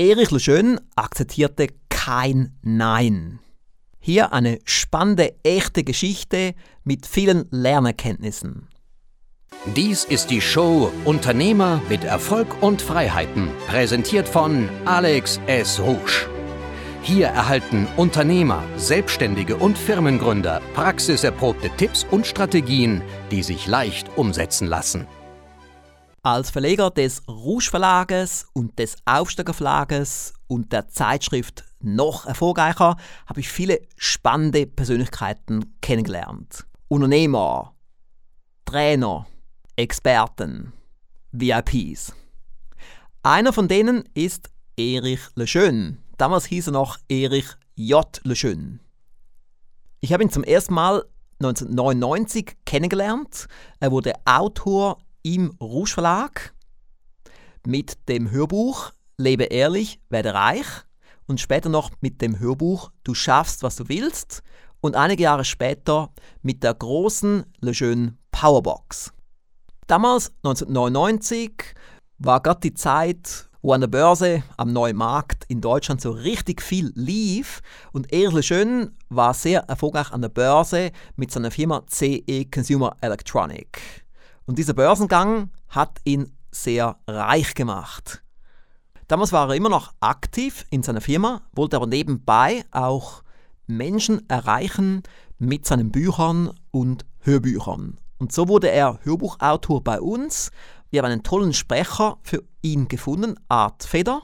Erich Lejeune akzeptierte kein Nein. Hier eine spannende, echte Geschichte mit vielen Lernerkenntnissen. Dies ist die Show Unternehmer mit Erfolg und Freiheiten, präsentiert von Alex S. Rouge. Hier erhalten Unternehmer, Selbstständige und Firmengründer praxiserprobte Tipps und Strategien, die sich leicht umsetzen lassen. Als Verleger des Rouge Verlages und des Aufsteiger Verlages und der Zeitschrift noch erfolgreicher habe ich viele spannende Persönlichkeiten kennengelernt. Unternehmer, Trainer, Experten, VIPs. Einer von denen ist Erich Lejeune. Damals hieß er noch Erich J. Lejeune. Ich habe ihn zum ersten Mal 1999 kennengelernt. Er wurde Autor im Rouge Verlag mit dem Hörbuch Lebe ehrlich, werde reich und später noch mit dem Hörbuch Du schaffst, was du willst und einige Jahre später mit der großen Lejeune Powerbox. Damals, 1999, war gerade die Zeit, wo an der Börse am neuen Markt in Deutschland so richtig viel lief und Erich Lejeune war sehr erfolgreich an der Börse mit seiner Firma CE Consumer Electronic. Und dieser Börsengang hat ihn sehr reich gemacht. Damals war er immer noch aktiv in seiner Firma, wollte aber nebenbei auch Menschen erreichen mit seinen Büchern und Hörbüchern. Und so wurde er Hörbuchautor bei uns. Wir haben einen tollen Sprecher für ihn gefunden, Art Feder,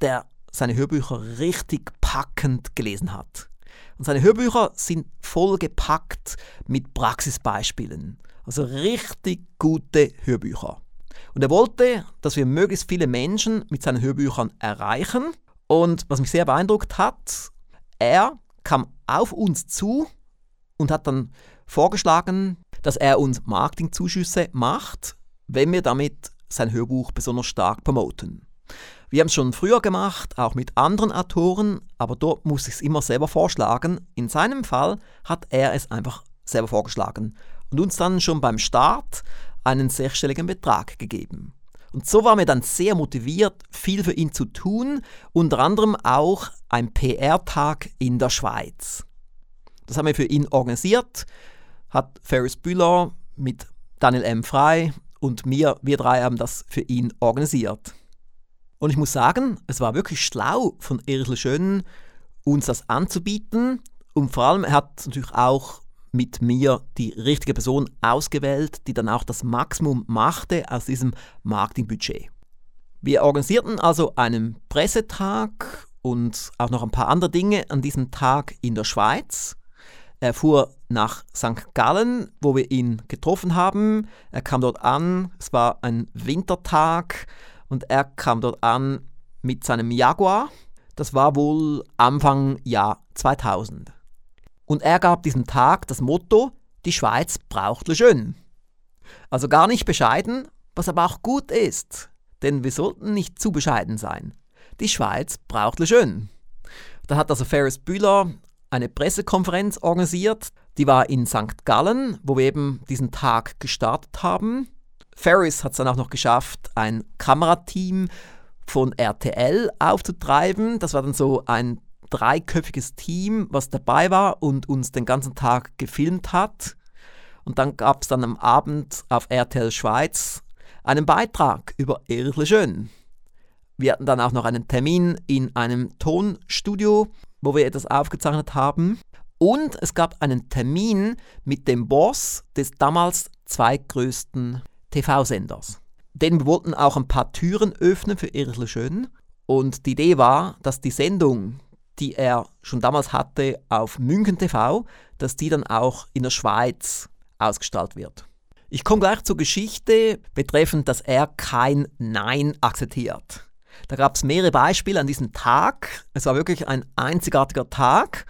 der seine Hörbücher richtig packend gelesen hat. Und seine Hörbücher sind vollgepackt mit Praxisbeispielen. Also richtig gute Hörbücher. Und er wollte, dass wir möglichst viele Menschen mit seinen Hörbüchern erreichen. Und was mich sehr beeindruckt hat, er kam auf uns zu und hat dann vorgeschlagen, dass er uns Marketingzuschüsse macht, wenn wir damit sein Hörbuch besonders stark promoten. Wir haben es schon früher gemacht, auch mit anderen Autoren, aber dort muss ich es immer selber vorschlagen. In seinem Fall hat er es einfach selber vorgeschlagen und uns dann schon beim Start einen sechsstelligen Betrag gegeben. Und so war mir dann sehr motiviert, viel für ihn zu tun, unter anderem auch ein PR-Tag in der Schweiz. Das haben wir für ihn organisiert, hat Ferris Bühler mit Daniel M. Frey und mir, wir drei haben das für ihn organisiert. Und ich muss sagen, es war wirklich schlau von Erich Lejeune, uns das anzubieten. Und vor allem, er hat natürlich auch mit mir die richtige Person ausgewählt, die dann auch das Maximum machte aus diesem Marketingbudget. Wir organisierten also einen Pressetag und auch noch ein paar andere Dinge an diesem Tag in der Schweiz. Er fuhr nach St. Gallen, wo wir ihn getroffen haben. Er kam dort an, es war ein Wintertag und er kam dort an mit seinem Jaguar. Das war wohl Anfang Jahr 2000. Und er gab diesem Tag das Motto, die Schweiz braucht Le Also gar nicht bescheiden, was aber auch gut ist, denn wir sollten nicht zu bescheiden sein. Die Schweiz braucht Le Da hat also Ferris Bühler eine Pressekonferenz organisiert, die war in St. Gallen, wo wir eben diesen Tag gestartet haben. Ferris hat es dann auch noch geschafft, ein Kamerateam von RTL aufzutreiben. Das war dann so ein dreiköpfiges Team, was dabei war und uns den ganzen Tag gefilmt hat. Und dann gab es dann am Abend auf RTL Schweiz einen Beitrag über Erich Lejeune. Wir hatten dann auch noch einen Termin in einem Tonstudio, wo wir etwas aufgezeichnet haben. Und es gab einen Termin mit dem Boss des damals zweitgrößten TV-Senders. Denn wir wollten auch ein paar Türen öffnen für Erich Lejeune. Und die Idee war, dass die Sendung, die er schon damals hatte auf München TV, dass die dann auch in der Schweiz ausgestrahlt wird. Ich komme gleich zur Geschichte betreffend, dass er kein Nein akzeptiert. Da gab es mehrere Beispiele an diesem Tag. Es war wirklich ein einzigartiger Tag.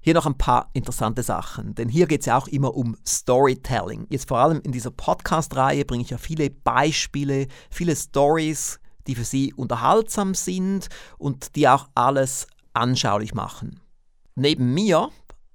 Hier noch ein paar interessante Sachen, denn hier geht es ja auch immer um Storytelling. Jetzt vor allem in dieser Podcast-Reihe bringe ich ja viele Beispiele, viele Stories, die für Sie unterhaltsam sind und die auch alles anschaulich machen. Neben mir,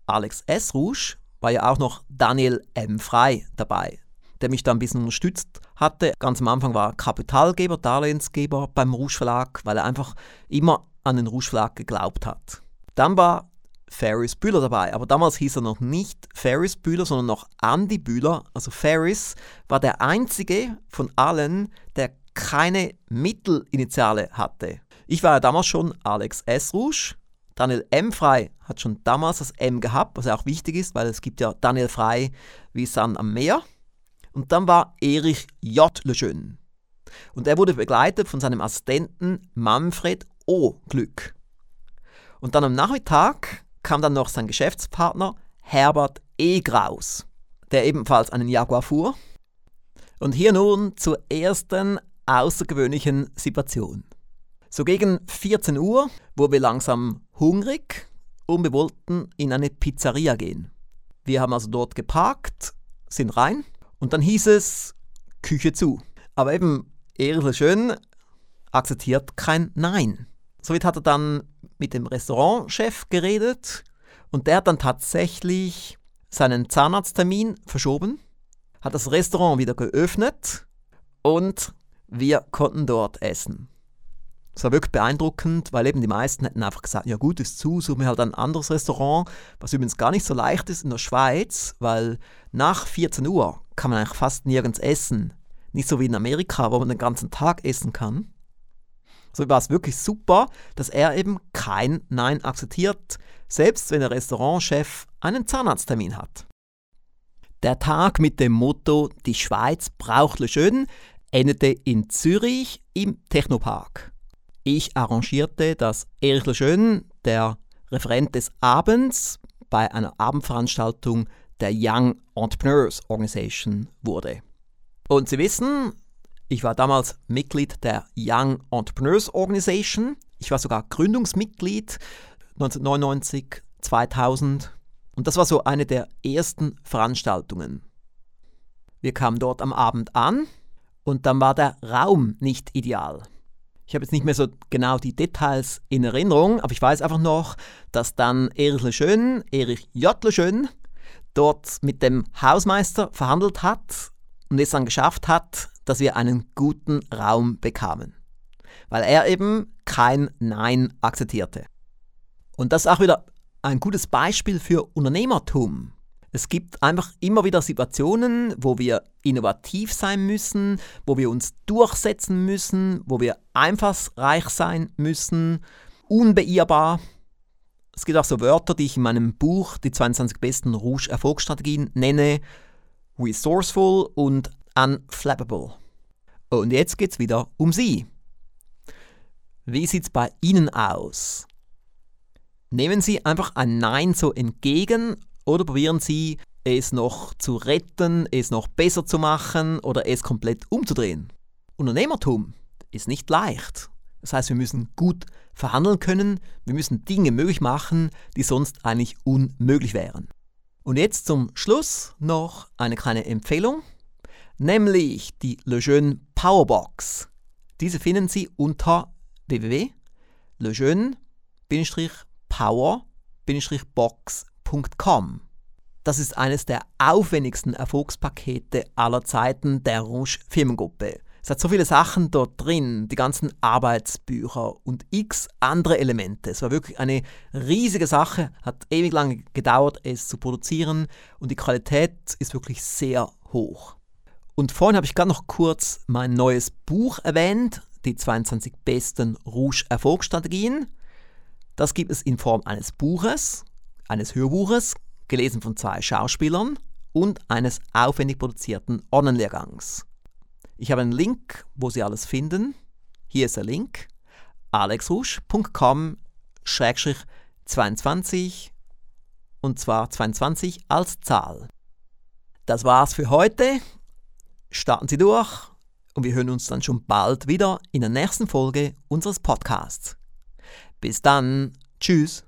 Alex S. Rouge, war ja auch noch Daniel M. Frei dabei. der mich da ein bisschen unterstützt hatte. Ganz am Anfang war er Kapitalgeber, Darlehensgeber beim Rouge Verlag, weil er einfach immer an den Rouge Verlag geglaubt hat. Dann war Ferris Bühler dabei, aber damals hieß er noch nicht Ferris Bühler, sondern noch Andy Bühler. Also Ferris war der einzige von allen, der keine Mittelinitiale hatte. Ich war ja damals schon Alex S. Rouge. Daniel M. Frei hat schon damals das M gehabt, was auch wichtig ist, weil es gibt ja Daniel Frei wie Sand am Meer. Und dann war Erich J. Lejeune. Und er wurde begleitet von seinem Assistenten Manfred O. Glück. Und dann am Nachmittag kam dann noch sein Geschäftspartner Herbert E. Graus, der ebenfalls einen Jaguar fuhr. Und hier nun zur ersten außergewöhnlichen Situation. So gegen 14 Uhr wurden wir langsam hungrig und wir wollten in eine Pizzeria gehen. Wir haben also dort geparkt, sind rein und dann hieß es Küche zu. Aber eben Erle Schön akzeptiert kein Nein. Somit hat er dann mit dem Restaurantchef geredet und der hat dann tatsächlich seinen Zahnarzttermin verschoben, hat das Restaurant wieder geöffnet und wir konnten dort essen. Es war wirklich beeindruckend, weil eben die meisten hätten einfach gesagt, ja gut, ist zu, suchen wir halt ein anderes Restaurant, was übrigens gar nicht so leicht ist in der Schweiz, weil nach 14 Uhr kann man eigentlich fast nirgends essen. Nicht so wie in Amerika, wo man den ganzen Tag essen kann. So war es wirklich super, dass er eben kein Nein akzeptiert, selbst wenn der Restaurantchef einen Zahnarzttermin hat. Der Tag mit dem Motto Die Schweiz braucht Le Schön endete in Zürich im Technopark. Ich arrangierte, dass Erich Lejeune, der Referent des Abends, bei einer Abendveranstaltung der Young Entrepreneurs Organization wurde. Und Sie wissen, ich war damals Mitglied der Young Entrepreneurs Organization. Ich war sogar Gründungsmitglied 1999, 2000. Und das war so eine der ersten Veranstaltungen. Wir kamen dort am Abend an und dann war der Raum nicht ideal. Ich habe jetzt nicht mehr so genau die Details in Erinnerung, aber ich weiß einfach noch, dass dann Erich Lejeune, Erich J. Lejeune, dort mit dem Hausmeister verhandelt hat und es dann geschafft hat, dass wir einen guten Raum bekamen. Weil er eben kein Nein akzeptierte. Und das ist auch wieder ein gutes Beispiel für Unternehmertum. Es gibt einfach immer wieder Situationen, wo wir innovativ sein müssen, wo wir uns durchsetzen müssen, wo wir einfallsreich sein müssen, unbeirrbar. Es gibt auch so Wörter, die ich in meinem Buch Die 22 besten Rouge-Erfolgsstrategien nenne, resourceful und unflappable. Und jetzt geht es wieder um Sie. Wie sieht es bei Ihnen aus? Nehmen Sie einfach ein Nein so entgegen oder probieren Sie, es noch zu retten, es noch besser zu machen oder es komplett umzudrehen. Unternehmertum ist nicht leicht. Das heißt, wir müssen gut verhandeln können, wir müssen Dinge möglich machen, die sonst eigentlich unmöglich wären. Und jetzt zum Schluss noch eine kleine Empfehlung, nämlich die Lejeune Powerbox. Diese finden Sie unter www.lejeune-power-box.com Rouge.com. Das ist eines der aufwendigsten Erfolgspakete aller Zeiten der Rouge Firmengruppe. Es hat so viele Sachen dort drin, die ganzen Arbeitsbücher und x andere Elemente. Es war wirklich eine riesige Sache, hat ewig lange gedauert, es zu produzieren und die Qualität ist wirklich sehr hoch. Und vorhin habe ich gerade noch kurz mein neues Buch erwähnt, die 22 besten Rouge Erfolgsstrategien. Das gibt es in Form eines Buches eines Hörbuches, gelesen von zwei Schauspielern, und eines aufwendig produzierten Online-Lehrgangs. Ich habe einen Link, wo Sie alles finden. Hier ist der Link alexrusch.com-22 und zwar 22 als Zahl. Das war's für heute. Starten Sie durch und wir hören uns dann schon bald wieder in der nächsten Folge unseres Podcasts. Bis dann. Tschüss.